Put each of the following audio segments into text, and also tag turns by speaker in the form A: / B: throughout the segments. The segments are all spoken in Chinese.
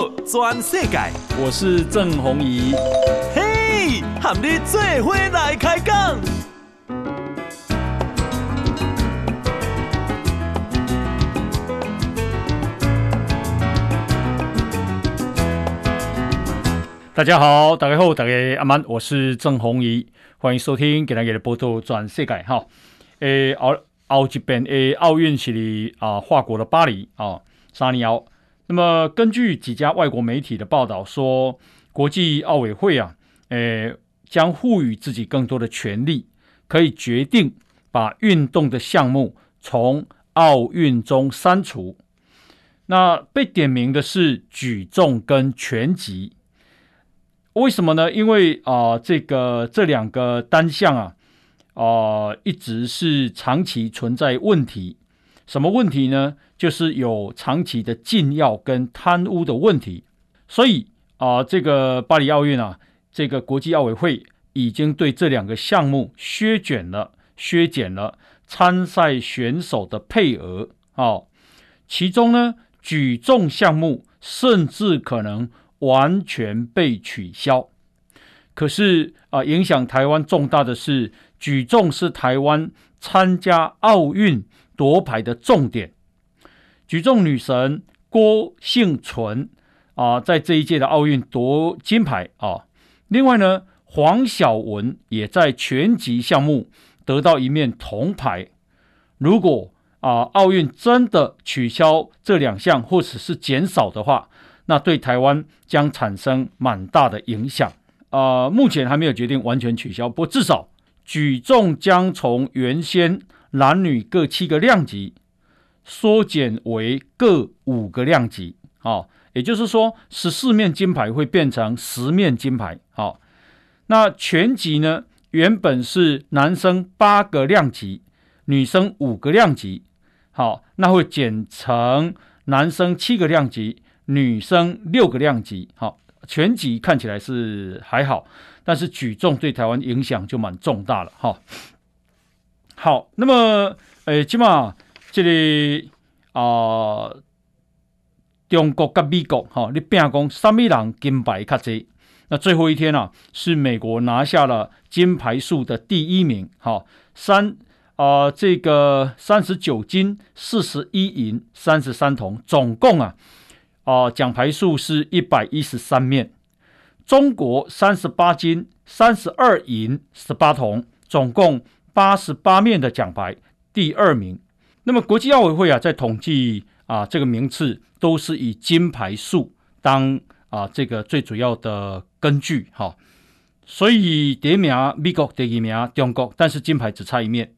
A: 道全世界，
B: 我是郑宏仪。
A: 嘿，和你做伙来开讲。
B: 大家好，大家好，大家阿曼，我是郑宏仪，欢迎收听给大家的报道全世界哈。诶，奥奥这边诶，奥运是啊，法国的巴黎啊，沙尼奥。那么，根据几家外国媒体的报道说，国际奥委会啊，诶，将赋予自己更多的权力，可以决定把运动的项目从奥运中删除。那被点名的是举重跟拳击，为什么呢？因为啊、这个这两个单项啊，啊、一直是长期存在问题。什么问题呢？就是有长期的禁药跟贪污的问题，所以啊、这个巴黎奥运啊，这个国际奥委会已经对这两个项目削减了、削减了参赛选手的配额、哦。其中呢，举重项目甚至可能完全被取消。可是啊、影响台湾重大的是，举重是台湾参加奥运。夺牌的重点，举重女神郭婞淳啊，在这一届的奥运夺金牌啊。另外呢，黄晓雯也在拳击项目得到一面铜牌。如果啊，奥运真的取消这两项或者是减少的话，那对台湾将产生蛮大的影响啊。目前还没有决定完全取消，不过至少举重将从原先。男女各七个量级，缩减为各五个量级，好，也就是说，十四面金牌会变成十面金牌，好。那拳击呢？原本是男生八个量级，女生五个量级，好，那会减成男生七个量级，女生六个量级，好。拳击看起来是还好，但是举重对台湾影响就蛮重大了，哈。好，那么，诶，起码这里啊、中国跟美国哈，你拼讲什么人金牌较侪？那最后一天啊，是美国拿下了金牌数的第一名，哈，三啊、这个三十九金，四十一银，三十三铜，总共啊，啊、奖牌数是一百一十三面。中国三十八金，三十二银，十八铜，总共。八十八面的奖牌，第二名。那么国际奥委会啊，在统计啊这个名次，都是以金牌数当啊这个最主要的根据哈。所以第一名美国，第二名中国，但是金牌只差一面。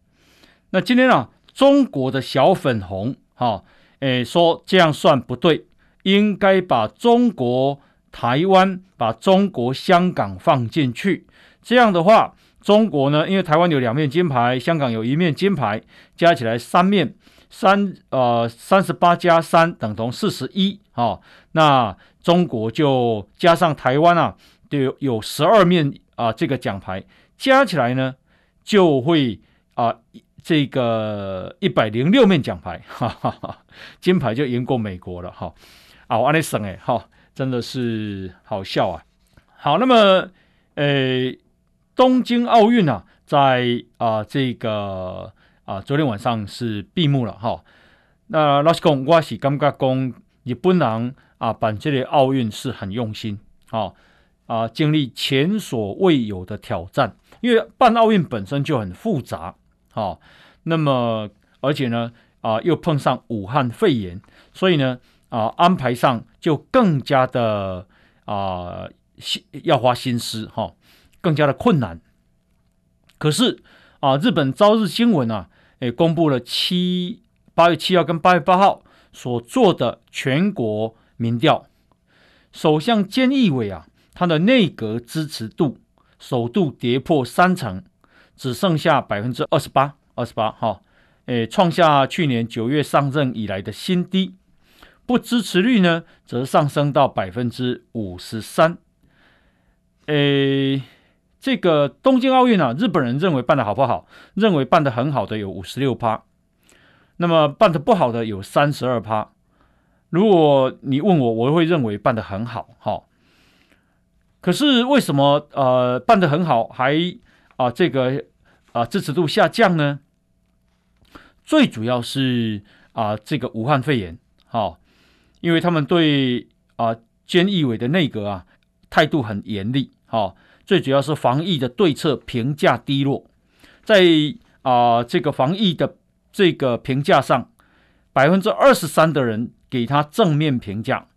B: 那今天啊，中国的小粉红哈，诶说这样算不对，应该把中国台湾、把中国香港放进去。这样的话。中国呢，因为台湾有两面金牌，香港有一面金牌，加起来三面，三呃三十八加三等同四十一啊。那中国就加上台湾啊，就有十二面啊这个奖牌，加起来呢就会啊这个一百零六面奖牌，哈哈，金牌就赢过美国了哈。啊，我安利省哎哈，真的是好笑啊。好，那么诶。东京奥运啊，在啊、呃、这个啊昨天晚上是闭幕了哈。那老实讲，我是感觉讲日本人啊办这个奥运是很用心啊啊，经历前所未有的挑战，因为办奥运本身就很复杂啊。那么而且呢啊又碰上武汉肺炎，所以呢啊安排上就更加的啊要花心思哈。更加的困难，可是啊，日本朝日新闻啊，诶，公布了七八月七号跟八月八号所做的全国民调，首相菅义伟啊，他的内阁支持度首度跌破三成，只剩下百分之二十八，二十八哈，诶，创下去年九月上任以来的新低，不支持率呢，则上升到百分之五十三，诶。这个东京奥运啊，日本人认为办得好不好？认为办得很好的有五十六趴，那么办得不好的有三十二趴。如果你问我，我会认为办得很好，哈。可是为什么呃办得很好，还啊、这个啊、支持度下降呢？最主要是啊、这个武汉肺炎，哈，因为他们对啊菅义伟的内阁啊态度很严厉，哈，最主要是防疫的对策评价低落，在啊、这个防疫的这个评价上，百分之二十三的人给他正面评价。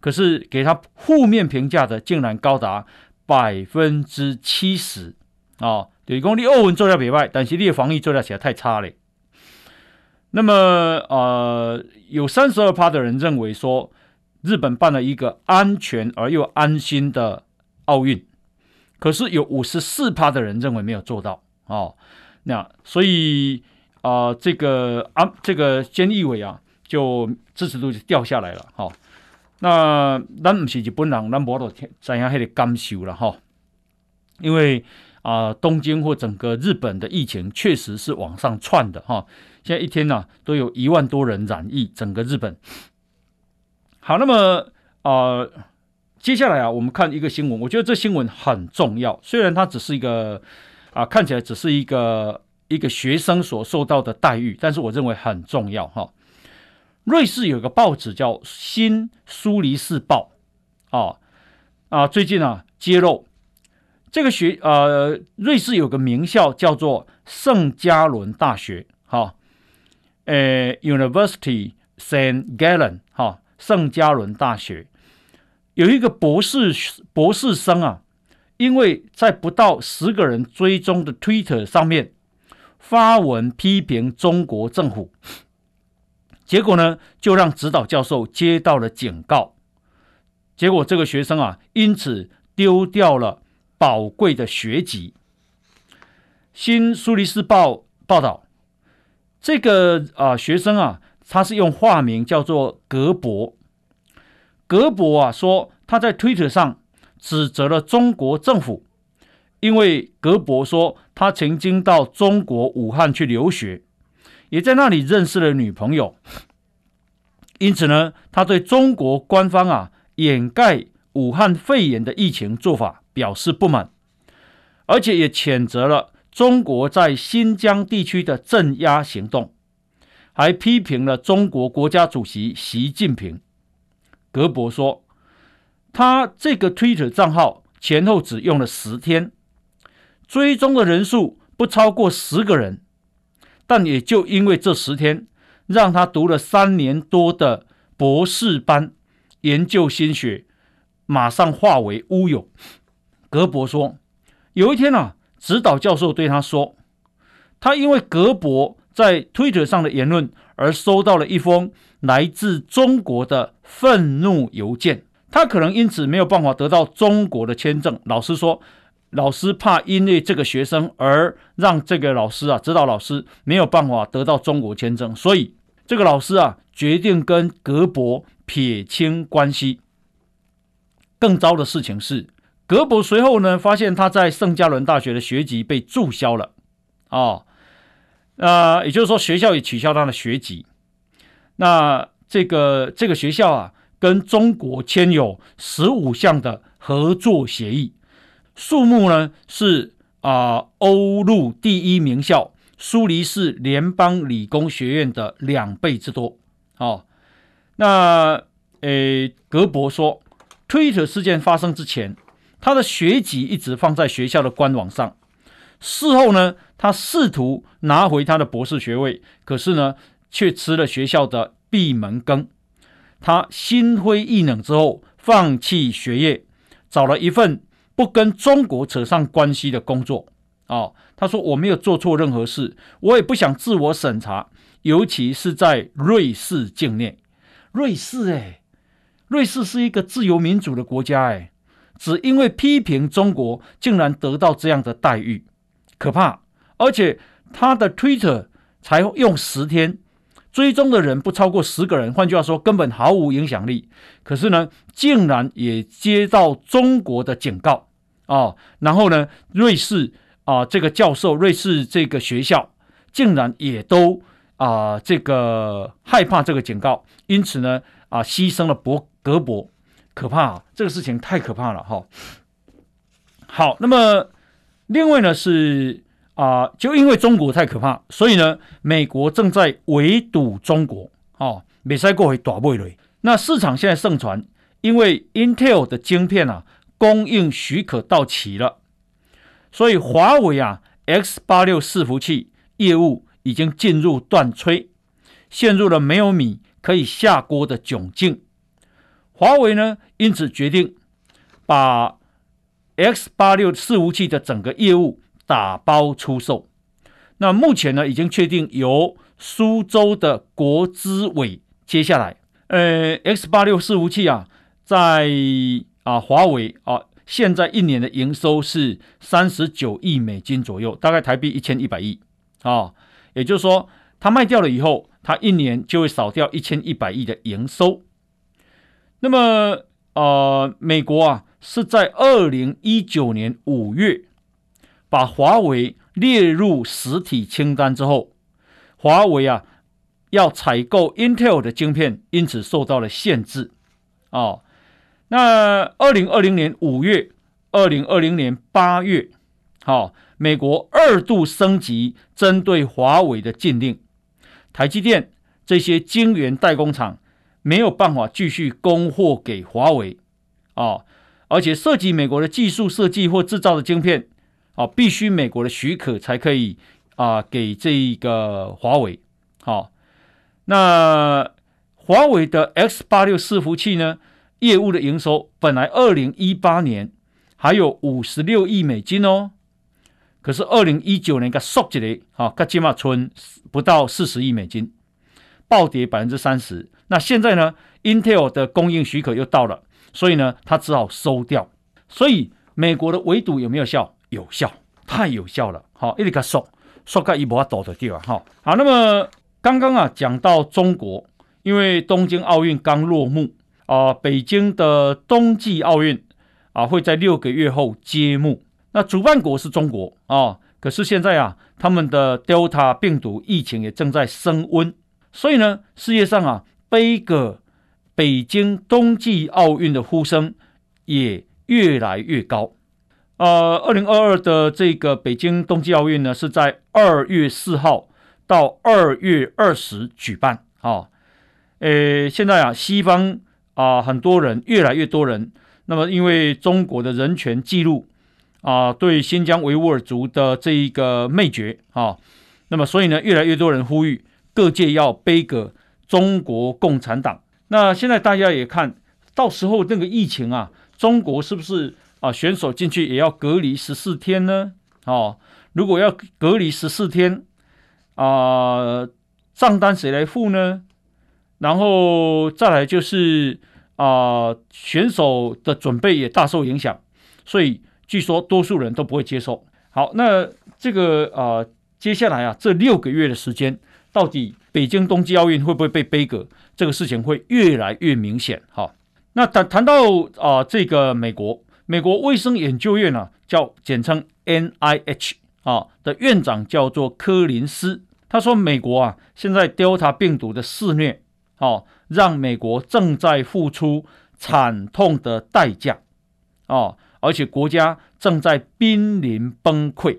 B: 可是给他负面评价的竟然高达百分之七十啊！对，讲你欧文做得袂歹，但是你的防疫做得起来太差了。那么呃，有三十二趴的人认为说，日本办了一个安全而又安心的奥运，可是有五十四趴的人认为没有做到哦。那所以啊、这个啊，这个菅义伟啊，就支持度就掉下来了哈。那咱不是日本人，咱无都知影迄个感受了哈。因为啊、东京或整个日本的疫情确实是往上窜的哈。现在一天呢、都有一万多人染疫，整个日本。好，那么啊、接下来啊，我们看一个新闻，我觉得这新闻很重要。虽然它只是一个啊，看起来只是一个一个学生所受到的待遇，但是我认为很重要哈。瑞士有个报纸叫《新苏黎世报》啊啊，最近啊揭露这个学呃，瑞士有个名校叫做圣加伦大学，哈、啊，呃，University Saint Gallen 哈、圣加伦大学有一个博士博士生啊，因为在不到十个人追踪的 Twitter 上面发文批评中国政府。结果呢，就让指导教授接到了警告。结果这个学生啊，因此丢掉了宝贵的学籍。新苏黎世报报道，这个啊、学生啊，他是用化名叫做格博。格博啊说，他在推特上指责了中国政府，因为格博说他曾经到中国武汉去留学。也在那里认识了女朋友，因此呢，他对中国官方啊掩盖武汉肺炎的疫情做法表示不满，而且也谴责了中国在新疆地区的镇压行动，还批评了中国国家主席习近平。格博说，他这个 Twitter 账号前后只用了十天，追踪的人数不超过十个人。但也就因为这十天，让他读了三年多的博士班，研究心学，马上化为乌有。格博说，有一天啊，指导教授对他说，他因为格博在推特上的言论而收到了一封来自中国的愤怒邮件，他可能因此没有办法得到中国的签证。老师说。老师怕因为这个学生而让这个老师啊，指导老师没有办法得到中国签证，所以这个老师啊决定跟格博撇清关系。更糟的事情是，格博随后呢发现他在圣加伦大学的学籍被注销了啊啊，呃，也就是说学校也取消他的学籍。那这个这个学校啊，跟中国签有十五项的合作协议。数目呢是啊欧陆第一名校苏黎世联邦理工学院的两倍之多。哦，那诶格博说，推特事件发生之前，他的学籍一直放在学校的官网上。事后呢，他试图拿回他的博士学位，可是呢，却吃了学校的闭门羹。他心灰意冷之后，放弃学业，找了一份。不跟中国扯上关系的工作、哦，他说我没有做错任何事，我也不想自我审查，尤其是在瑞士境内。瑞士哎，瑞士是一个自由民主的国家哎，只因为批评中国，竟然得到这样的待遇，可怕！而且他的 Twitter 才用十天。追踪的人不超过十个人，换句话说，根本毫无影响力。可是呢，竟然也接到中国的警告啊、哦！然后呢，瑞士啊、这个教授，瑞士这个学校，竟然也都啊、这个害怕这个警告，因此呢，啊牺牲了博格博，可怕！这个事情太可怕了哈。好，那么另外呢是啊，就因为中国太可怕，所以呢，美国正在围堵中国哦，没使过会打不雷。那市场现在盛传，因为 Intel 的晶片啊供应许可到期了，所以华为啊 X 八六伺服器业务已经进入断炊，陷入了没有米可以下锅的窘境。华为呢，因此决定把 X 八六伺服器的整个业务打包出售。那目前呢，已经确定由苏州的国资委接下来。呃，X 八六伺服器啊，在啊华为啊，现在一年的营收是三十九亿美金左右，大概台币一千一百亿啊。也就是说，它卖掉了以后，它一年就会少掉一千一百亿的营收。那么，呃，美国啊是在二零一九年五月把华为列入实体清单之后，华为啊。要采购 Intel 的晶片，因此受到了限制。哦，那二零二零年五月、二零二零年八月，好、哦，美国二度升级针对华为的禁令，台积电这些晶圆代工厂没有办法继续供货给华为。哦，而且涉及美国的技术设计或制造的晶片，啊，必须美国的许可才可以啊、给这个华为。好、那华为的 X 八六伺服器呢？业务的营收本来二零一八年还有五十六亿美金哦，可是二零一九年给缩起来，啊，它起码存不到四十亿美金，暴跌百分之三十。那现在呢，Intel 的供应许可又到了，所以呢，他只好收掉。所以美国的围堵有没有效？有效，太有效了。好，一直给缩，缩个一波倒的掉。哈，好，那么。刚刚啊，讲到中国，因为东京奥运刚落幕啊、北京的冬季奥运啊会在六个月后揭幕。那主办国是中国啊，可是现在啊，他们的 Delta 病毒疫情也正在升温，所以呢，世界上啊，杯葛北京冬季奥运的呼声也越来越高。呃，二零二二的这个北京冬季奥运呢，是在二月四号。到二月二十举办啊，呃，现在啊，西方啊，很多人，越来越多人，那么因为中国的人权记录啊，对新疆维吾尔族的这一个灭绝啊，那么所以呢，越来越多人呼吁各界要背个中国共产党。那现在大家也看到时候那个疫情啊，中国是不是啊，选手进去也要隔离十四天呢？哦，如果要隔离十四天。啊，账单谁来付呢？然后再来就是啊，选手的准备也大受影响，所以据说多数人都不会接受。好，那这个啊，接下来啊，这六个月的时间，到底北京冬季奥运会不会被杯葛？这个事情会越来越明显。哈，那谈谈到啊，这个美国美国卫生研究院啊，叫简称 NIH。啊的院长叫做柯林斯，他说：“美国啊，现在 Delta 病毒的肆虐，哦，让美国正在付出惨痛的代价，哦，而且国家正在濒临崩溃。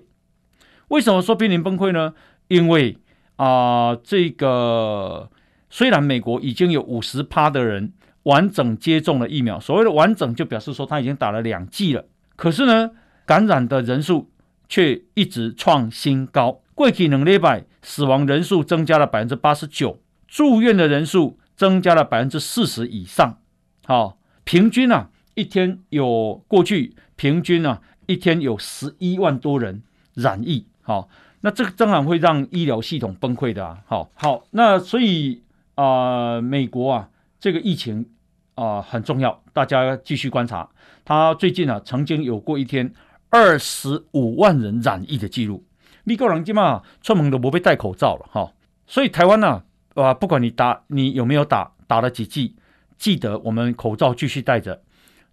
B: 为什么说濒临崩溃呢？因为啊、呃，这个虽然美国已经有五十趴的人完整接种了疫苗，所谓的完整就表示说他已经打了两剂了，可是呢，感染的人数。”却一直创新高。过去两礼拜，死亡人数增加了百分之八十九，住院的人数增加了百分之四十以上。好，平均啊，一天有过去平均啊，一天有十一万多人染疫。好，那这个当然会让医疗系统崩溃的啊。好，好，那所以啊、美国啊，这个疫情啊、很重要，大家继续观察。他最近啊，曾经有过一天。二十五万人染疫的记录，美国人今嘛出门都不被戴口罩了哈，所以台湾呢啊，不管你打你有没有打，打了几剂，记得我们口罩继续戴着，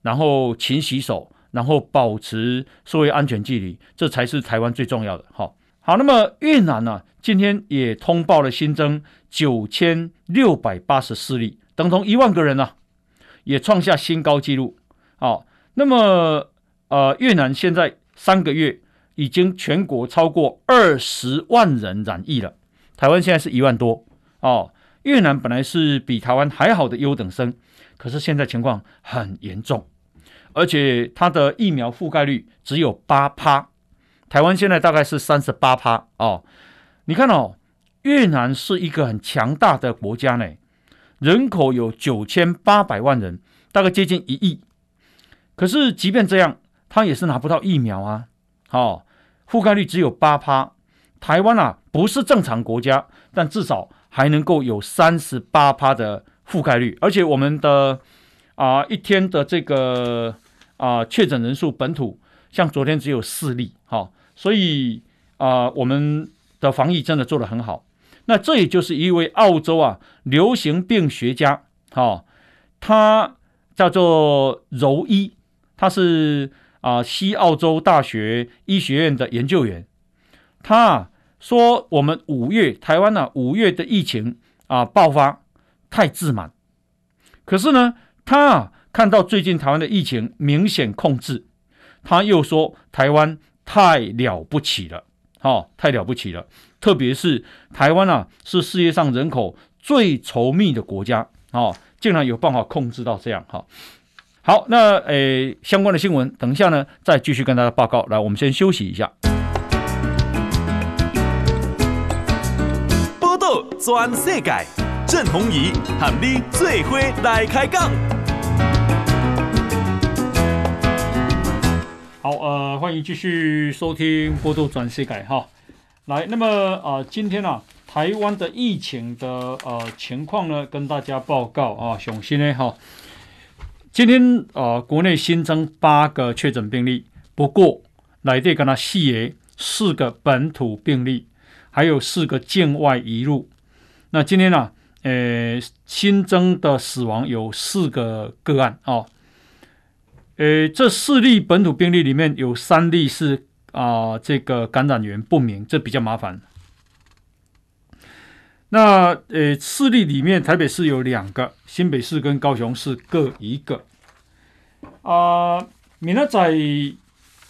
B: 然后勤洗手，然后保持社会安全距离，这才是台湾最重要的哈。好，那么越南呢，今天也通报了新增九千六百八十四例，等同一万个人啊，也创下新高纪录。好，那么呃，越南现在三个月已经全国超过二十万人染疫了，台湾现在是一万多哦。越南本来是比台湾还好的优等生，可是现在情况很严重，而且它的疫苗覆盖率只有八趴，台湾现在大概是三十八趴哦。你看哦，越南是一个很强大的国家呢，人口有九千八百万人，大概接近一亿。可是即便这样，它也是拿不到疫苗啊。哦，覆盖率只有八趴。台湾啊，不是正常国家，但至少还能够有三十八趴的覆盖率，而且我们的啊、一天的这个啊、呃、确诊人数本土，像昨天只有四例，哈、哦，所以啊、我们的防疫真的做得很好。那这也就是一位澳洲啊流行病学家，哈、哦，他叫做柔伊，他是啊、西澳洲大学医学院的研究员，他。说我们五月台湾呢、啊，五月的疫情啊爆发太自满，可是呢，他啊看到最近台湾的疫情明显控制，他又说台湾太了不起了，哦，太了不起了，特别是台湾啊是世界上人口最稠密的国家，哦，竟然有办法控制到这样，哈、好，那诶相关的新闻等一下呢再继续跟大家报告，来，我们先休息一下。
A: 全世界，郑弘仪喊你做伙来开讲。
B: 好，呃，欢迎继续收听《波度转世界》哈。来，那么啊、呃，今天啊，台湾的疫情的呃情况呢，跟大家报告啊，熊心呢哈。今天啊、呃，国内新增八个确诊病例，不过来这跟他细爷四个本土病例，还有四个境外移入。那今天呢、啊，呃，新增的死亡有四个个案哦，呃，这四例本土病例里面有三例是啊、这个感染源不明，这比较麻烦。那呃，四例里面，台北市有两个，新北市跟高雄市各一个。啊、呃，明仔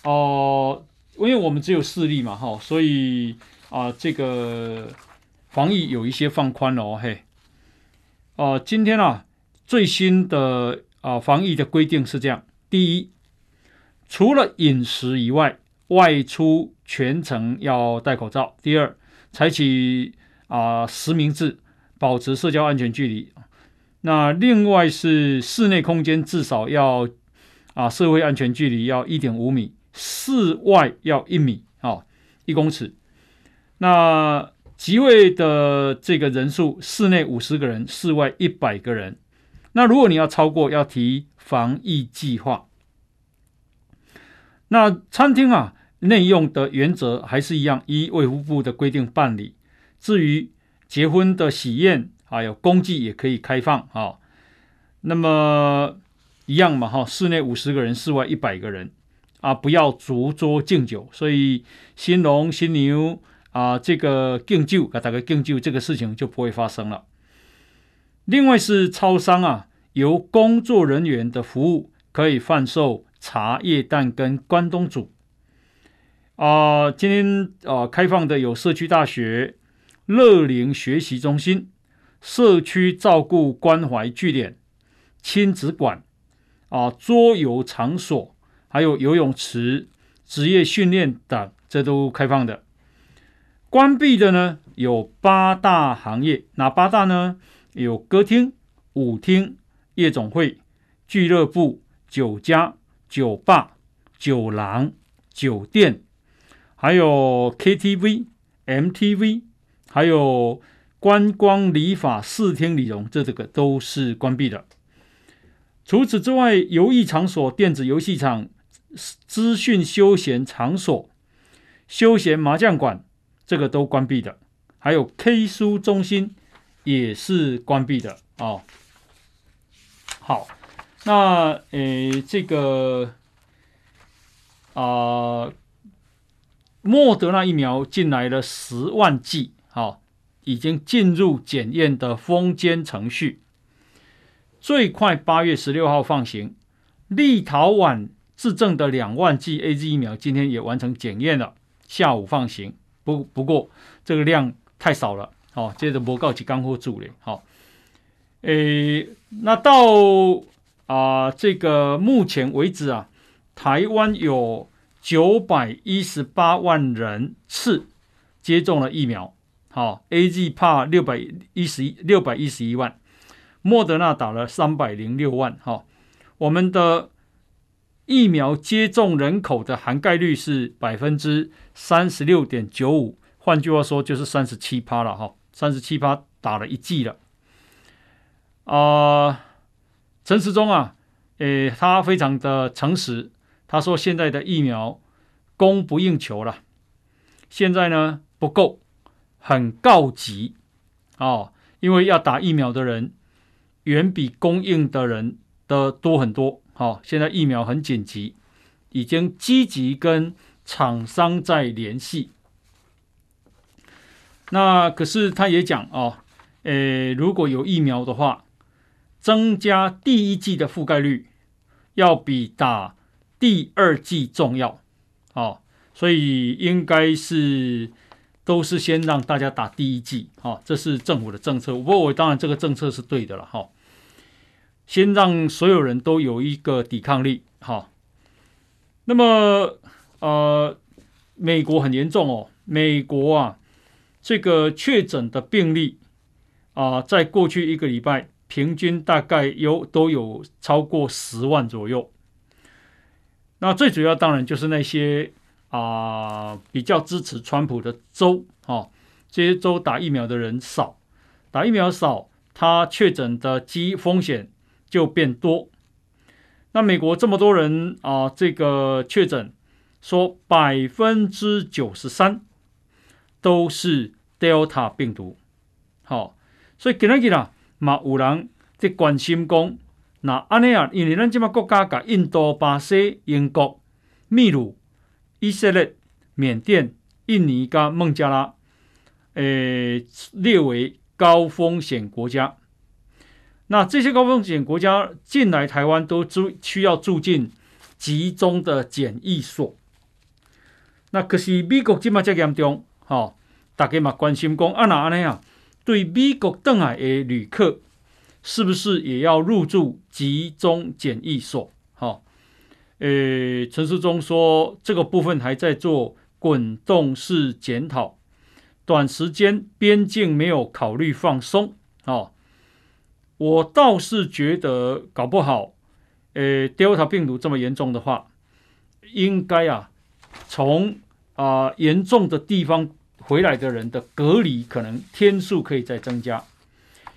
B: 哦，因为我们只有四例嘛，哈、所以啊、这个。防疫有一些放宽了哦，嘿，哦、今天啊，最新的啊、防疫的规定是这样：第一，除了饮食以外，外出全程要戴口罩；第二，采取啊、实名制，保持社交安全距离。那另外是室内空间至少要啊、社会安全距离要一点五米，室外要一米啊、哦、一公尺。那集会的这个人数，室内五十个人，室外一百个人。那如果你要超过，要提防疫计划。那餐厅啊，内用的原则还是一样，依卫福部的规定办理。至于结婚的喜宴，还有公祭也可以开放啊。那么一样嘛，哈，室内五十个人，室外一百个人啊，不要逐桌敬酒。所以新郎新娘。啊，这个敬酒，给大家敬酒，这个事情就不会发生了。另外是超商啊，由工作人员的服务可以贩售茶叶蛋跟关东煮。啊，今天啊开放的有社区大学、乐龄学习中心、社区照顾关怀据点、亲子馆、啊桌游场所，还有游泳池、职业训练等，这都开放的。关闭的呢有八大行业，哪八大呢？有歌厅、舞厅、夜总会、俱乐部、酒家、酒吧、酒廊、酒店，还有 KTV、MTV，还有观光理发、视听理容，这这个都是关闭的。除此之外，游艺场所、电子游戏场、资讯休闲场所、休闲麻将馆。这个都关闭的，还有 K 书中心也是关闭的哦。好，那诶，这个啊、莫德纳疫苗进来了十万剂，好、哦，已经进入检验的封缄程序。最快八月十六号放行。立陶宛自证的两万剂 AZ 疫苗今天也完成检验了，下午放行。不不过这个量太少了，好，接着报告及干货助理，好，诶，那到啊、这个目前为止啊，台湾有九百一十八万人次接种了疫苗，好 ag 怕六百一十一六百一十一万，莫德纳打了三百零六万，好，我们的。疫苗接种人口的涵盖率是百分之三十六点九五，换句话说就是三十七趴了哈，三十七趴打了一剂了。啊、陈时中啊，诶，他非常的诚实，他说现在的疫苗供不应求了，现在呢不够，很告急哦，因为要打疫苗的人远比供应的人的多很多。好，现在疫苗很紧急，已经积极跟厂商在联系。那可是他也讲哦，诶，如果有疫苗的话，增加第一剂的覆盖率要比打第二剂重要。哦，所以应该是都是先让大家打第一剂。哦，这是政府的政策。不过我当然这个政策是对的了。哈。先让所有人都有一个抵抗力，好。那么，呃，美国很严重哦。美国啊，这个确诊的病例啊、在过去一个礼拜，平均大概有都有超过十万左右。那最主要当然就是那些啊、比较支持川普的州，哦，这些州打疫苗的人少，打疫苗少，他确诊的机风险。就变多。那美国这么多人啊，这个确诊说百分之九十三都是 Delta 病毒。好，所以今日啦，嘛有人在关心讲，那安尼啊，因为咱这边国家甲印度、巴西、英国、秘鲁、以色列、缅甸、印尼加孟加拉，诶，列为高风险国家。那这些高风险国家进来台湾都住需要住进集中的检疫所。那可是美国这么这严重，哈、哦，大家嘛关心讲啊哪呢呀？对美国登来的旅客，是不是也要入住集中检疫所？哈、哦，诶，陈世忠说这个部分还在做滚动式检讨，短时间边境没有考虑放松，哦。我倒是觉得搞不好，呃，Delta 病毒这么严重的话，应该啊，从啊、呃、严重的地方回来的人的隔离可能天数可以再增加，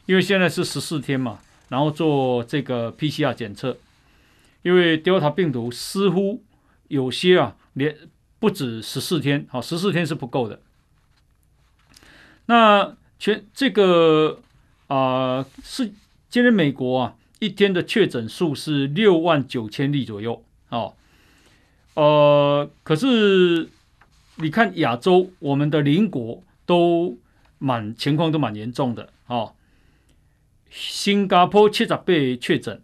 B: 因为现在是十四天嘛，然后做这个 PCR 检测，因为 Delta 病毒似乎有些啊连不止十四天，好，十四天是不够的。那全这个啊、是。今天美国啊，一天的确诊数是六万九千例左右，哦，呃，可是你看亚洲，我们的邻国都蛮情况都蛮严重的，哦，新加坡七十八确诊，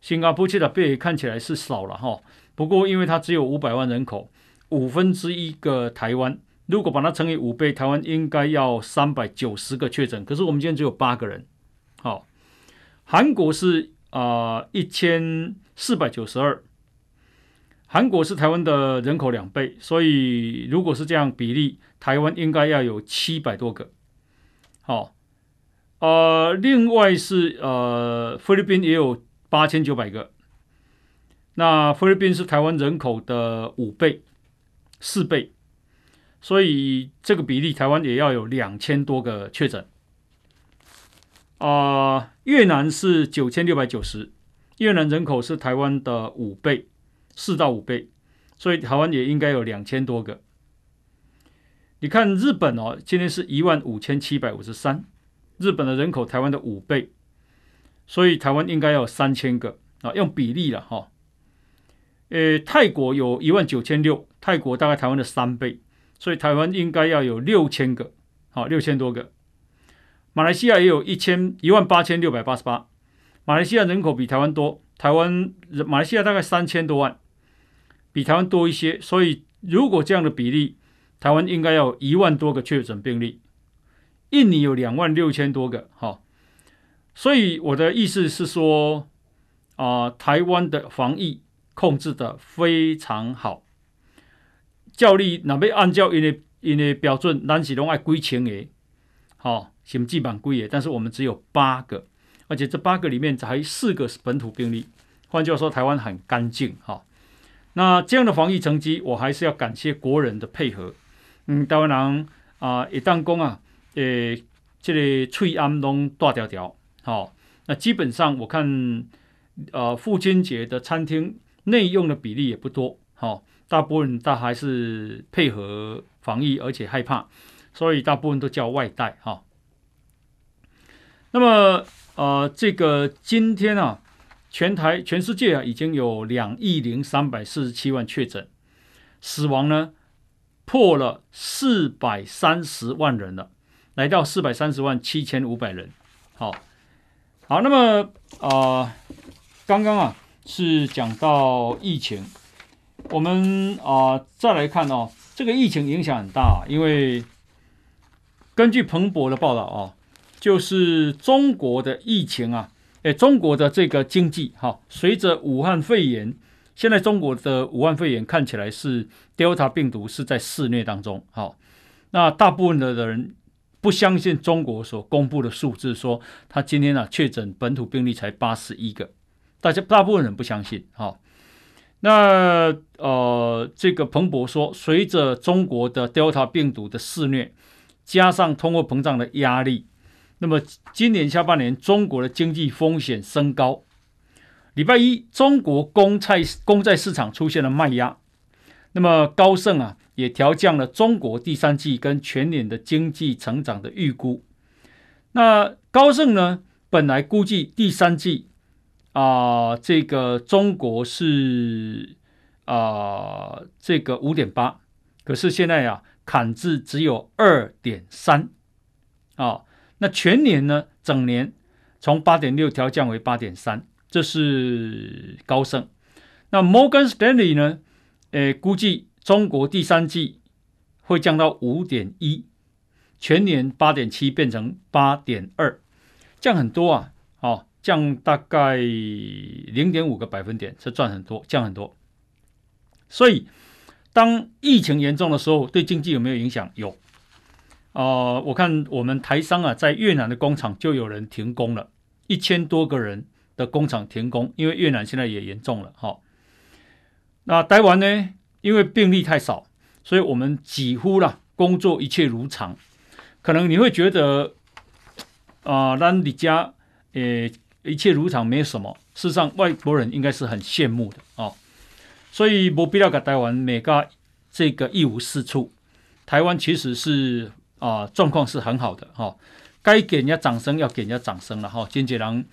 B: 新加坡七十八看起来是少了哈、哦，不过因为它只有五百万人口，五分之一个台湾，如果把它乘以五倍，台湾应该要三百九十个确诊，可是我们今天只有八个人，好、哦。韩国是啊一千四百九十二，韩国是台湾的人口两倍，所以如果是这样比例，台湾应该要有七百多个。好，呃，另外是呃菲律宾也有八千九百个，那菲律宾是台湾人口的五倍、四倍，所以这个比例台湾也要有两千多个确诊。啊、越南是九千六百九十，越南人口是台湾的五倍，四到五倍，所以台湾也应该有两千多个。你看日本哦，今天是一万五千七百五十三，日本的人口台湾的五倍，所以台湾应该要有三千个啊，用比例了哈。呃，泰国有一万九千六，泰国大概台湾的三倍，所以台湾应该要有六千个，好，六千多个。马来西亚也有一千一万八千六百八十八，马来西亚人口比台湾多，台湾马来西亚大概三千多万，比台湾多一些。所以如果这样的比例，台湾应该要有一万多个确诊病例。印尼有两万六千多个，哈。所以我的意思是说，啊、台湾的防疫控制得非常好。教例那边按照因的因的标准，咱是拢爱几千个，好，甚至万几个，但是我们只有八个，而且这八个里面才四个是本土病例。换句话说，台湾很干净，哈。那这样的防疫成绩，我还是要感谢国人的配合。嗯，台湾人啊，一旦讲啊，诶，这个翠安拢大条条，好，那基本上我看，呃，父亲节的餐厅内用的比例也不多，好。大部分他还是配合防疫，而且害怕，所以大部分都叫外带哈。那么呃，这个今天啊，全台全世界啊已经有两亿零三百四十七万确诊，死亡呢破了四百三十万人了，来到四百三十万七千五百人。好，好，那么啊、刚刚啊是讲到疫情。我们啊、再来看哦，这个疫情影响很大，因为根据彭博的报道啊，就是中国的疫情啊，诶，中国的这个经济哈，随着武汉肺炎，现在中国的武汉肺炎看起来是 Delta 病毒是在肆虐当中，好，那大部分的人不相信中国所公布的数字，说他今天啊确诊本土病例才八十一个，大家大部分人不相信，哈。那呃，这个彭博说，随着中国的 Delta 病毒的肆虐，加上通货膨胀的压力，那么今年下半年中国的经济风险升高。礼拜一，中国公债公债市场出现了卖压，那么高盛啊也调降了中国第三季跟全年的经济成长的预估。那高盛呢，本来估计第三季。啊、这个中国是啊、这个五点八，可是现在、啊，砍至只有二点三，啊，那全年呢，整年从八点六调降为八点三，这是高盛。那摩根士丹利呢，呃，估计中国第三季会降到五点一，全年八点七变成八点二，降很多啊，哦。降大概零点五个百分点，这赚很多，降很多。所以，当疫情严重的时候，对经济有没有影响？有。呃，我看我们台商啊，在越南的工厂就有人停工了，一千多个人的工厂停工，因为越南现在也严重了。哈，那台湾呢？因为病例太少，所以我们几乎啦工作一切如常。可能你会觉得啊，那你家诶。一切如常，没什么。事实上，外国人应该是很羡慕的、哦，所以没必要给台湾每个这个一无是处。台湾其实是啊，状况是很好的哈、哦，该给人家掌声要给人家掌声了哈。经济人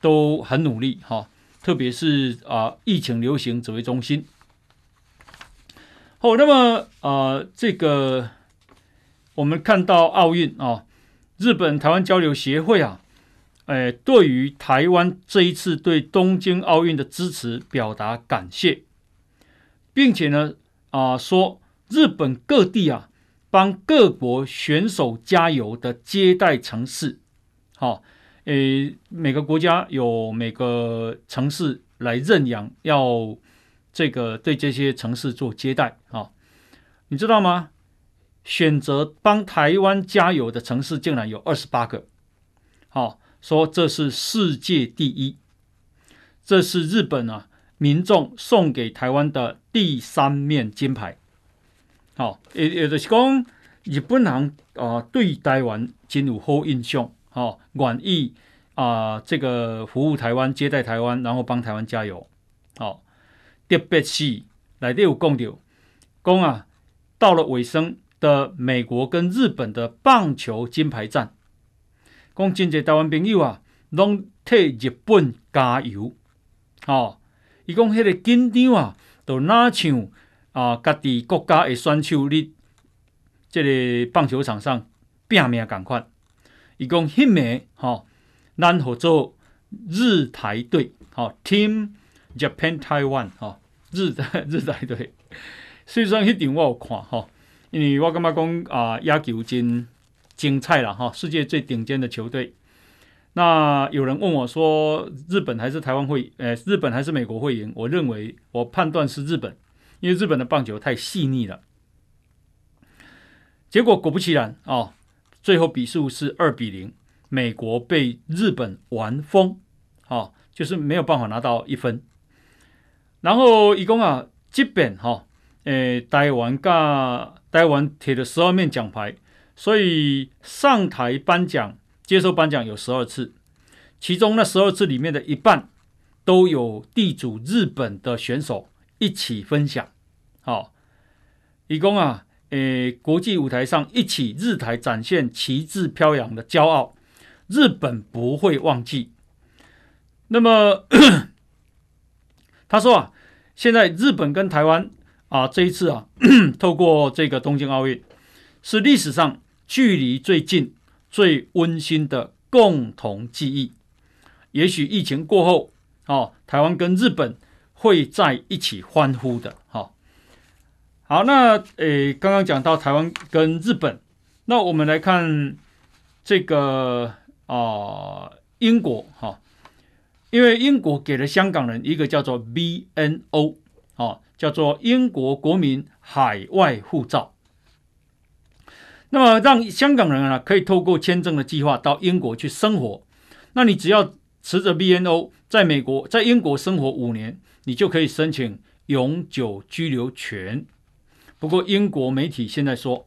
B: 都很努力哈、特别是啊，疫情流行指挥中心。好，那么啊，这个我们看到奥运啊、日本台湾交流协会啊。哎，对于台湾这一次对东京奥运的支持表达感谢，并且呢，啊、呃、说日本各地啊帮各国选手加油的接待城市，好、哦，诶，每个国家有每个城市来认养，要这个对这些城市做接待，啊、哦，你知道吗？选择帮台湾加油的城市竟然有二十八个，好、哦。说这是世界第一，这是日本啊民众送给台湾的第三面金牌。好、哦，也也就是讲日本人啊对台湾真有好印象，哦愿意啊这个服务台湾、接待台湾，然后帮台湾加油。好、哦，特别是来这有讲到，讲啊到了尾声的美国跟日本的棒球金牌战。讲真济台湾朋友啊，拢替日本加油，哦，伊讲迄个紧张啊，都哪像啊，家己国家的选手你这个棒球场上拼命共款。伊讲迄暝吼，咱合作日台队，吼、，Team Japan Taiwan，吼、哦，日 日台队。所以说一点我有看哈、哦，因为我感觉讲啊，野球真精彩啦哈、哦，世界最顶尖的球队。那有人问我说，日本还是台湾会，呃，日本还是美国会赢？我认为，我判断是日本，因为日本的棒球太细腻了。结果果不其然哦，最后比数是二比零，美国被日本玩疯，哦，就是没有办法拿到一分。然后一共啊，基本哈，诶，台湾噶台湾贴了十二面奖牌，所以上台颁奖。接受颁奖有十二次，其中那十二次里面的一半都有地主日本的选手一起分享。好，以供啊，诶，国际舞台上一起日台展现旗帜飘扬的骄傲，日本不会忘记。那么 他说啊，现在日本跟台湾啊，这一次啊，透过这个东京奥运，是历史上距离最近。最温馨的共同记忆，也许疫情过后，哦，台湾跟日本会在一起欢呼的，哈、好，那诶，刚刚讲到台湾跟日本，那我们来看这个啊、英国，哈、因为英国给了香港人一个叫做 BNO，哦，叫做英国国民海外护照。那么让香港人啊可以透过签证的计划到英国去生活，那你只要持着 BNO 在美国在英国生活五年，你就可以申请永久居留权。不过英国媒体现在说，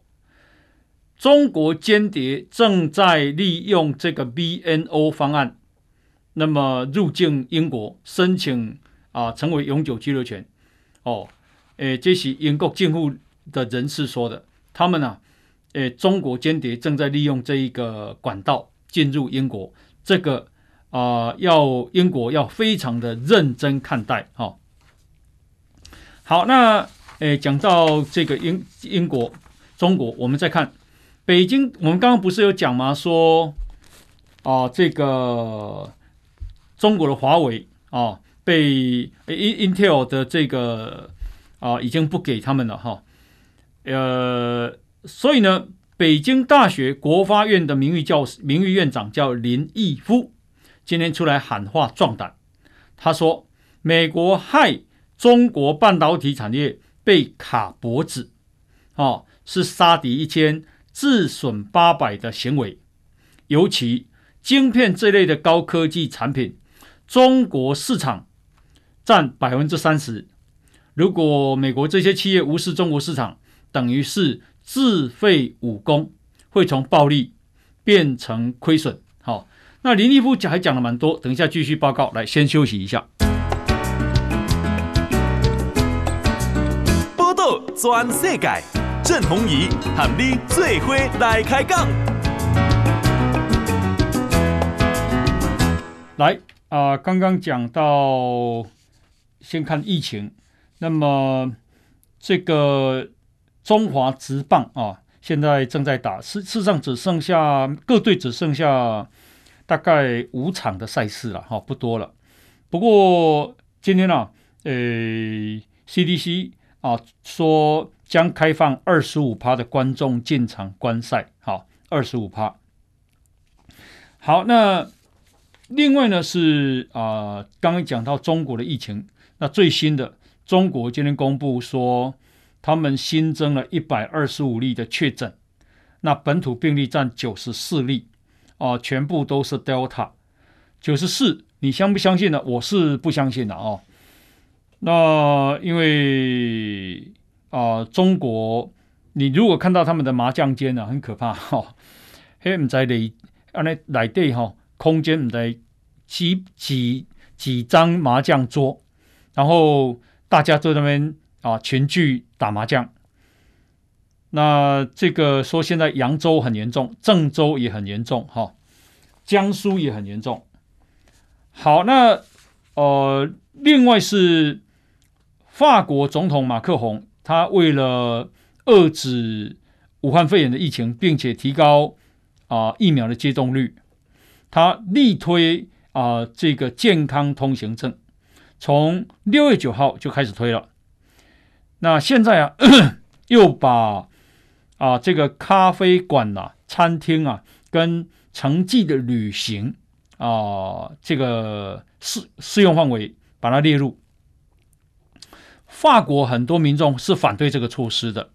B: 中国间谍正在利用这个 BNO 方案，那么入境英国申请啊成为永久居留权。哦，诶，这是英国政府的人士说的，他们呢、啊。诶，中国间谍正在利用这一个管道进入英国，这个啊、要英国要非常的认真看待哈、哦。好，那诶，讲到这个英英国、中国，我们再看北京，我们刚刚不是有讲吗？说啊、这个中国的华为啊、呃，被 Intel 的这个啊、已经不给他们了哈、呃。所以呢，北京大学国发院的名誉教师、名誉院长叫林毅夫，今天出来喊话壮胆。他说：“美国害中国半导体产业被卡脖子，哦，是杀敌一千自损八百的行为。尤其晶片这类的高科技产品，中国市场占百分之三十。如果美国这些企业无视中国市场，等于是。”自废武功，会从暴利变成亏损。好，那林立夫讲还讲了蛮多，等一下继续报告。来，先休息一下。
A: 报道全世界，郑弘仪喊你最伙来开讲。
B: 来啊、呃，刚刚讲到，先看疫情，那么这个。中华职棒啊，现在正在打，事实上只剩下各队只剩下大概五场的赛事了，哈，不多了。不过今天呢、啊，呃，CDC 啊说将开放二十五趴的观众进场观赛，好，二十五趴。好，那另外呢是啊，刚刚讲到中国的疫情，那最新的中国今天公布说。他们新增了一百二十五例的确诊，那本土病例占九十四例，哦、全部都是 Delta，九十四，你相不相信呢？我是不相信的哦。那因为啊、中国，你如果看到他们的麻将间呢，很可怕哈，嘿，唔在里，安尼内地哈，空间唔在几几几张麻将桌，然后大家在那边。啊，群聚打麻将。那这个说现在扬州很严重，郑州也很严重，哈，江苏也很严重。好，那呃，另外是法国总统马克宏，他为了遏制武汉肺炎的疫情，并且提高啊、疫苗的接种率，他力推啊、这个健康通行证从六月九号就开始推了。那现在啊，又把啊这个咖啡馆呐、餐厅啊，跟城际的旅行啊，这个适适用范围把它列入。法国很多民众是反对这个措施的，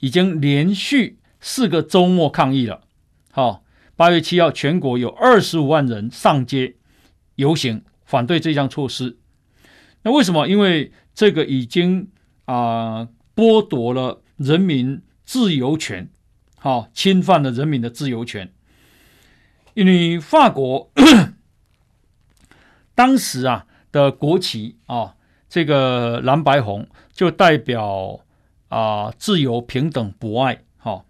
B: 已经连续四个周末抗议了。好，八月七号，全国有二十五万人上街游行，反对这项措施。那为什么？因为这个已经啊、剥夺了人民自由权，好，侵犯了人民的自由权。因为法国 当时啊的国旗啊，这个蓝白红就代表啊自由、平等、博爱。好，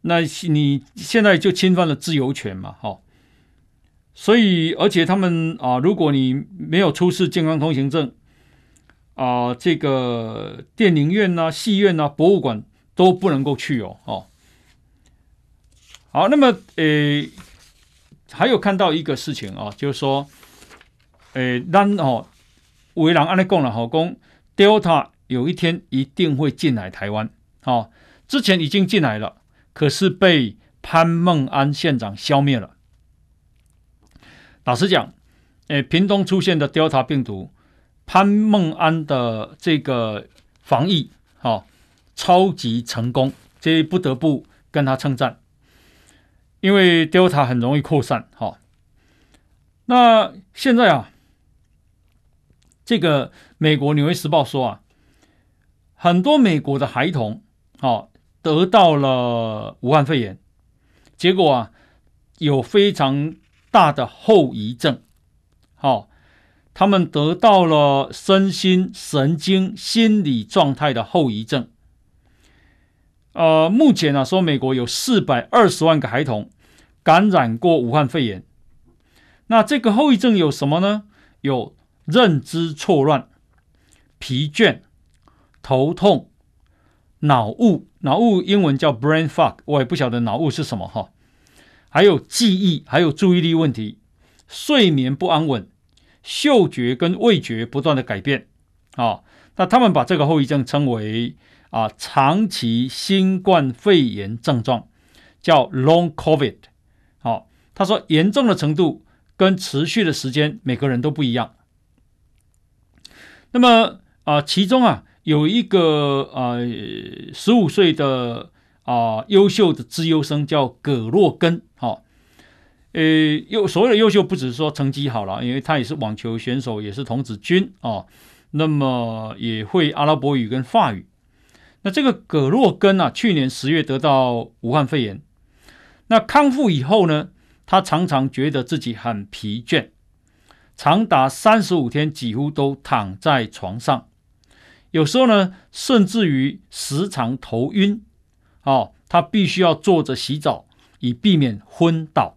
B: 那你现在就侵犯了自由权嘛？好，所以而且他们啊，如果你没有出示健康通行证啊，这个电影院呐、戏院呐、博物馆都不能够去哦。哦。好，那么呃，还有看到一个事情啊，就是说，呃，咱哦，有的人按呢讲了，好讲，Delta 有一天一定会进来台湾，哦，之前已经进来了，可是被潘孟安县长消灭了。老实讲，呃，屏东出现的 Delta 病毒，潘孟安的这个防疫，哦，超级成功，这不得不跟他称赞。因为 Delta 很容易扩散，哈。那现在啊，这个美国《纽约时报》说啊，很多美国的孩童，啊，得到了武汉肺炎，结果啊，有非常大的后遗症，好，他们得到了身心、神经、心理状态的后遗症。呃，目前呢、啊，说美国有四百二十万个孩童感染过武汉肺炎。那这个后遗症有什么呢？有认知错乱、疲倦、头痛、脑雾。脑雾英文叫 brain fog，我也不晓得脑雾是什么哈。还有记忆，还有注意力问题，睡眠不安稳，嗅觉跟味觉不断的改变。啊，那他们把这个后遗症称为。啊，长期新冠肺炎症状叫 Long COVID。好，他说严重的程度跟持续的时间每个人都不一样。那么啊，其中啊有一个啊十五岁的啊优秀的资优生叫葛洛根。好，呃，优所谓的优秀不只是说成绩好了，因为他也是网球选手，也是童子军啊。那么也会阿拉伯语跟法语。那这个葛洛根啊，去年十月得到武汉肺炎，那康复以后呢，他常常觉得自己很疲倦，长达三十五天几乎都躺在床上，有时候呢，甚至于时常头晕，哦，他必须要坐着洗澡以避免昏倒。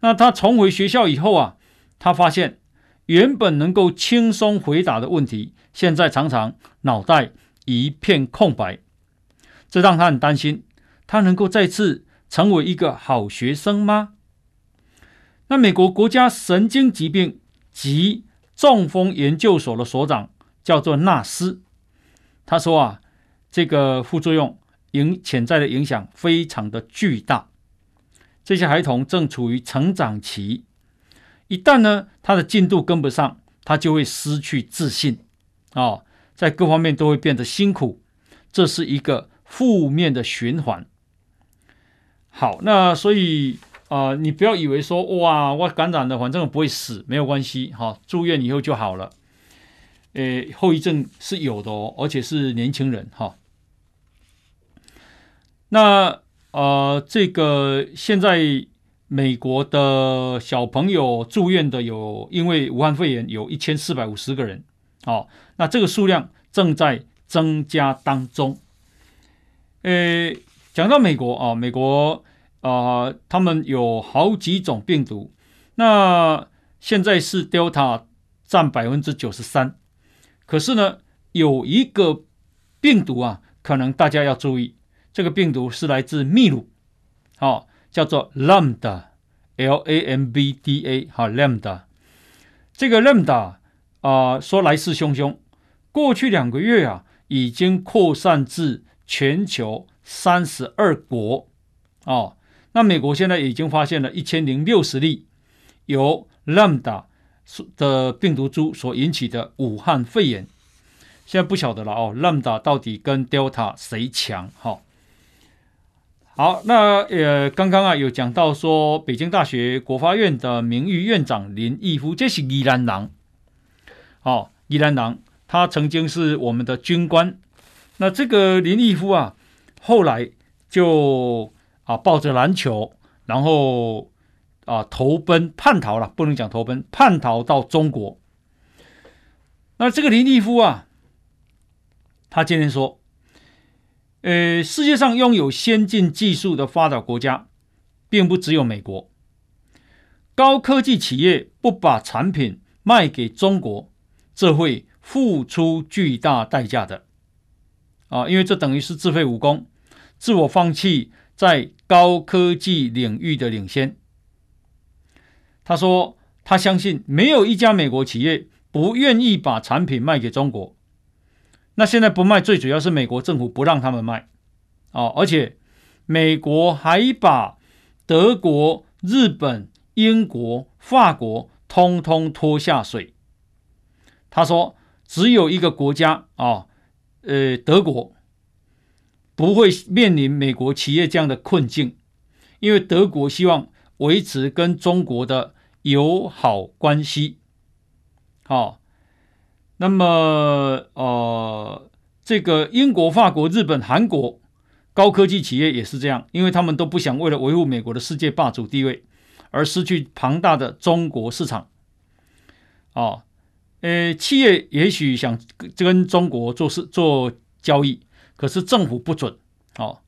B: 那他重回学校以后啊，他发现原本能够轻松回答的问题，现在常常脑袋。一片空白，这让他很担心。他能够再次成为一个好学生吗？那美国国家神经疾病及中风研究所的所长叫做纳斯，他说啊，这个副作用影潜在的影响非常的巨大。这些孩童正处于成长期，一旦呢他的进度跟不上，他就会失去自信啊。哦在各方面都会变得辛苦，这是一个负面的循环。好，那所以啊、你不要以为说哇，我感染了，反正我不会死，没有关系，哈、住院以后就好了。诶，后遗症是有的哦，而且是年轻人哈、那呃，这个现在美国的小朋友住院的有，因为武汉肺炎有一千四百五十个人。好，那这个数量正在增加当中。呃，讲到美国啊，美国啊，他们有好几种病毒。那现在是 Delta 占百分之九十三，可是呢，有一个病毒啊，可能大家要注意，这个病毒是来自秘鲁，好，叫做 Lambda L A M B D A 哈 Lambda，这个 Lambda 啊、说来势汹汹，过去两个月啊已经扩散至全球三十二国哦。那美国现在已经发现了一千零六十例由 Lambda 的病毒株所引起的武汉肺炎。现在不晓得了哦，Lambda 到底跟 Delta 谁强？哈、哦。好，那呃，刚刚啊有讲到说，北京大学国发院的名誉院长林毅夫，这是宜兰人，哦，宜兰人，他曾经是我们的军官。那这个林毅夫啊，后来就啊抱着篮球，然后啊投奔叛逃了，不能讲投奔，叛逃到中国。那这个林毅夫啊，他今天说。呃，世界上拥有先进技术的发达国家，并不只有美国。高科技企业不把产品卖给中国，这会付出巨大代价的。啊，因为这等于是自废武功，自我放弃在高科技领域的领先。他说，他相信没有一家美国企业不愿意把产品卖给中国。那现在不卖，最主要是美国政府不让他们卖，哦，而且美国还把德国、日本、英国、法国通通拖下水。他说，只有一个国家啊、呃，德国不会面临美国企业这样的困境，因为德国希望维持跟中国的友好关系，好、哦。那么，呃，这个英国、法国、日本、韩国高科技企业也是这样，因为他们都不想为了维护美国的世界霸主地位而失去庞大的中国市场。哦，呃，企业也许想跟中国做事做交易，可是政府不准。哦，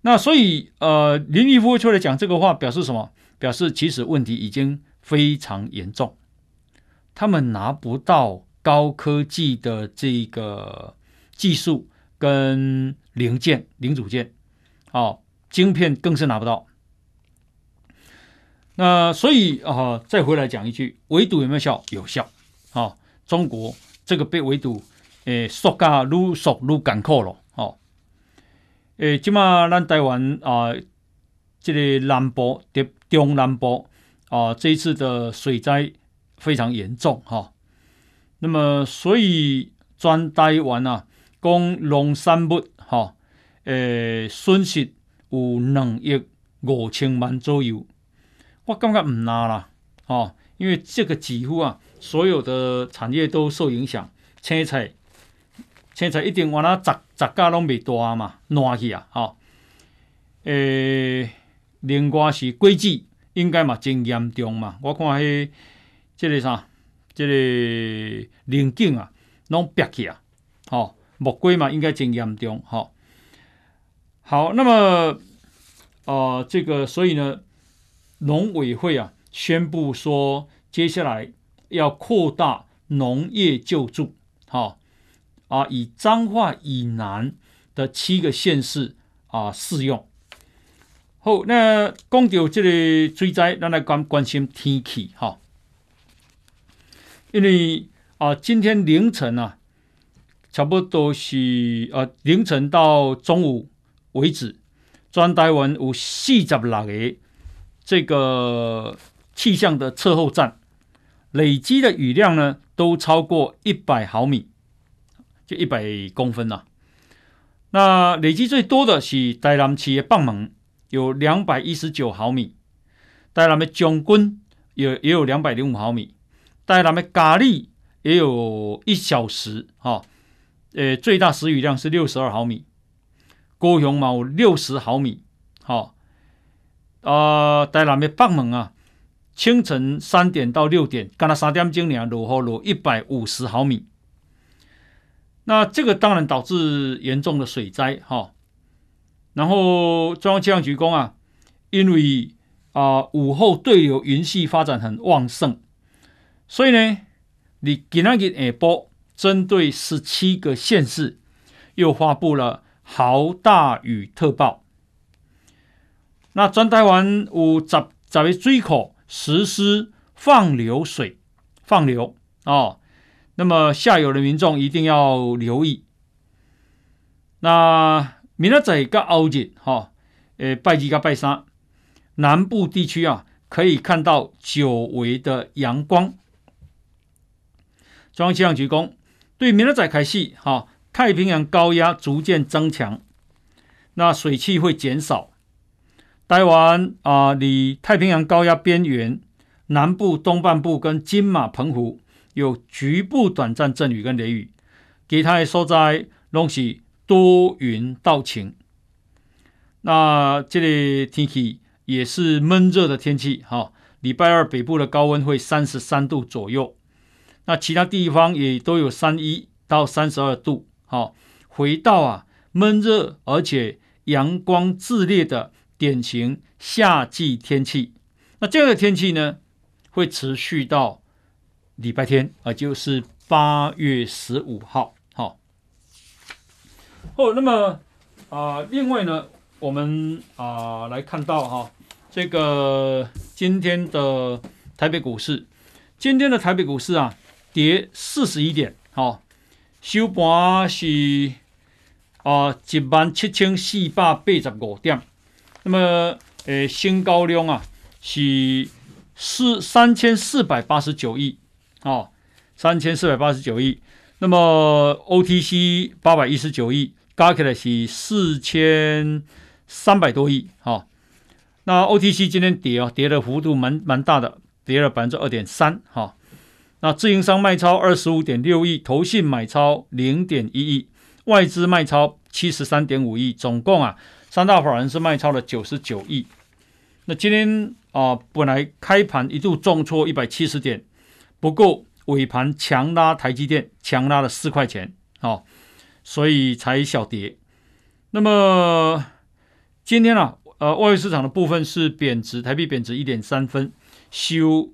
B: 那所以，呃，林毅夫出来讲这个话，表示什么？表示其实问题已经非常严重，他们拿不到。高科技的这个技术跟零件、零组件，哦，晶片更是拿不到。那所以啊、哦，再回来讲一句，围堵有没有效？有效。啊、哦，中国这个被围堵，诶，缩加愈缩愈艰苦了。哦，诶，今嘛咱台湾啊，这个南部、中南部啊，这一次的水灾非常严重，哈、那么，所以专台湾啊，讲农产物哈，诶，损失有两亿五千万左右。我感觉唔拿啦，哦，因为这个几乎啊，所有的产业都受影响。青菜，青菜一定往那十十架拢未大嘛，烂去啊，哈。诶，另外是果子，应该嘛真严重嘛。我看迄这个啥。这个棱镜啊，拢煸起啊，好木瓜嘛，应该真严重，好，好，那么，呃，这个所以呢，农委会啊宣布说，接下来要扩大农业救助，好，啊，以彰化以南的七个县市啊适用。好，那讲到这个水灾，咱来关关心天气，哈。因为啊，今天凌晨啊，差不多是、啊、凌晨到中午为止，专台湾有四十六个这个气象的测候站，累积的雨量呢都超过一百毫米，就一百公分呐、啊。那累积最多的是台南市的蚌门，有两百一十九毫米；台南的将军也也有两百零五毫米。台南的佳里也有一小时，哈，呃，最大时雨量是六十二毫米。高雄嘛有六十毫米，哈，啊，台南的北门啊，清晨三点到六点，刚才三点钟呢，落雨落一百五十毫米。那这个当然导致严重的水灾，哈。然后中央气象局讲啊，因为啊午后对流云系发展很旺盛。所以呢，你今天下晡针对十七个县市又发布了豪大雨特报。那全台湾有十在水口实施放流水放流哦。那么下游的民众一定要留意。那明仔载跟后日哈，呃，拜二跟拜三，南部地区啊，可以看到久违的阳光。中央气象局公对明仔载开始哈，太平洋高压逐渐增强，那水汽会减少。台湾啊，离太平洋高压边缘南部东半部跟金马澎湖有局部短暂阵雨跟雷雨，其他的所在拢是多云到晴。那这里天气也是闷热的天气哈。礼拜二北部的高温会三十三度左右。那其他地方也都有三一到三十二度，好，回到啊闷热而且阳光炽烈的典型夏季天气。那这样的天气呢，会持续到礼拜天，啊，就是八月十五号，好。哦，那么啊，另外呢，我们啊来看到哈，这个今天的台北股市，今天的台北股市啊。跌四十一点，好，收盘是啊一万七千四百八十五点，那么诶，新高量啊是四三千四百八十九亿，哦，三千四百八十九亿，那么 OTC 八百一十九亿，加起来是四千三百多亿，哦，那 OTC 今天跌啊，跌的幅度蛮蛮大的，跌了百分之二点三，哈。那自营商卖超二十五点六亿，投信买超零点一亿，外资卖超七十三点五亿，总共啊，三大法人是卖超了九十九亿。那今天啊、本来开盘一度重挫一百七十点，不过尾盘强拉台积电，强拉了四块钱，哦，所以才小跌。那么今天啊，呃，外汇市场的部分是贬值，台币贬值一点三分，收。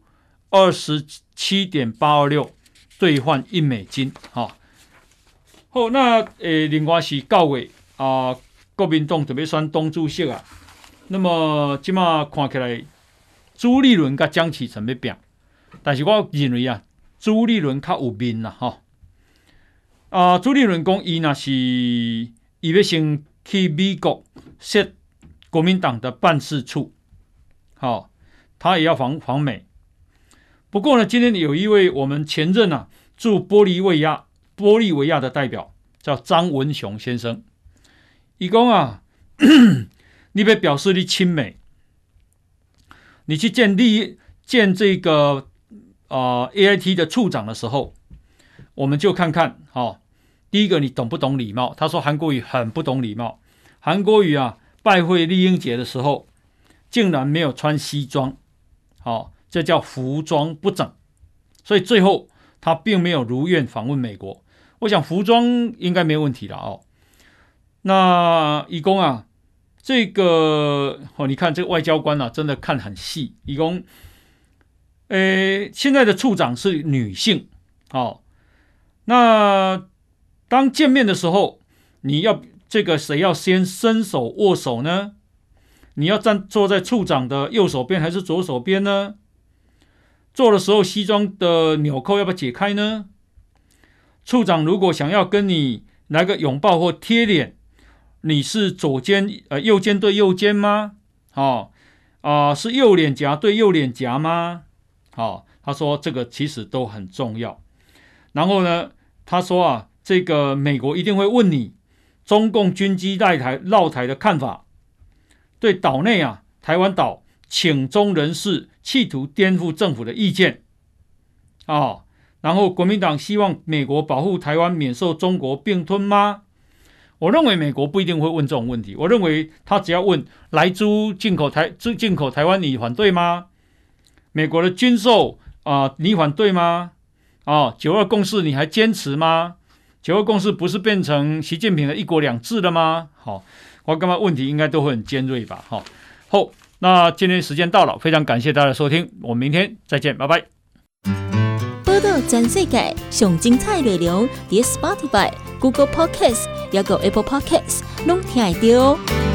B: 二十七点八二六兑换一美金，哈。好，那诶，另外是高位啊，国民党特别选党主席啊。那么今嘛看起来，朱立伦跟江启臣要拼，但是我认为啊，朱立伦较有面啦，哈。啊，朱立伦讲伊那是伊要先去美国设国民党的办事处，好，他也要访访美。不过呢，今天有一位我们前任啊驻玻利维亚玻利维亚的代表叫张文雄先生，伊讲啊，你别表示你亲美，你去见立见这个啊、呃、AIT 的处长的时候，我们就看看哦，第一个你懂不懂礼貌？他说韩国语很不懂礼貌，韩国语啊拜会丽英杰的时候，竟然没有穿西装，好、哦。这叫服装不整，所以最后他并没有如愿访问美国。我想服装应该没问题了哦。那义工啊，这个哦，你看这个外交官啊，真的看很细。义工，诶，现在的处长是女性哦。那当见面的时候，你要这个谁要先伸手握手呢？你要站坐在处长的右手边还是左手边呢？做的时候，西装的纽扣要不要解开呢？处长如果想要跟你来个拥抱或贴脸，你是左肩呃右肩对右肩吗？哦啊、是右脸颊对右脸颊吗？哦，他说这个其实都很重要。然后呢，他说啊，这个美国一定会问你中共军机在台绕台的看法，对岛内啊台湾岛。请中人士企图颠覆政府的意见啊、哦，然后国民党希望美国保护台湾免受中国并吞吗？我认为美国不一定会问这种问题。我认为他只要问来猪进口台进口台湾，你反对吗？美国的军售啊、你反对吗？啊、九二共识你还坚持吗？九二共识不是变成习近平的一国两制了吗？好、我刚刚问题应该都会很尖锐吧？好、哦，后。那今天时间到了，非常感谢大家的收听，我们明天再见，拜拜。
C: 报道全世界上精彩内容，伫 Spotify、Google Podcasts，还有 Apple Podcasts，拢听得到。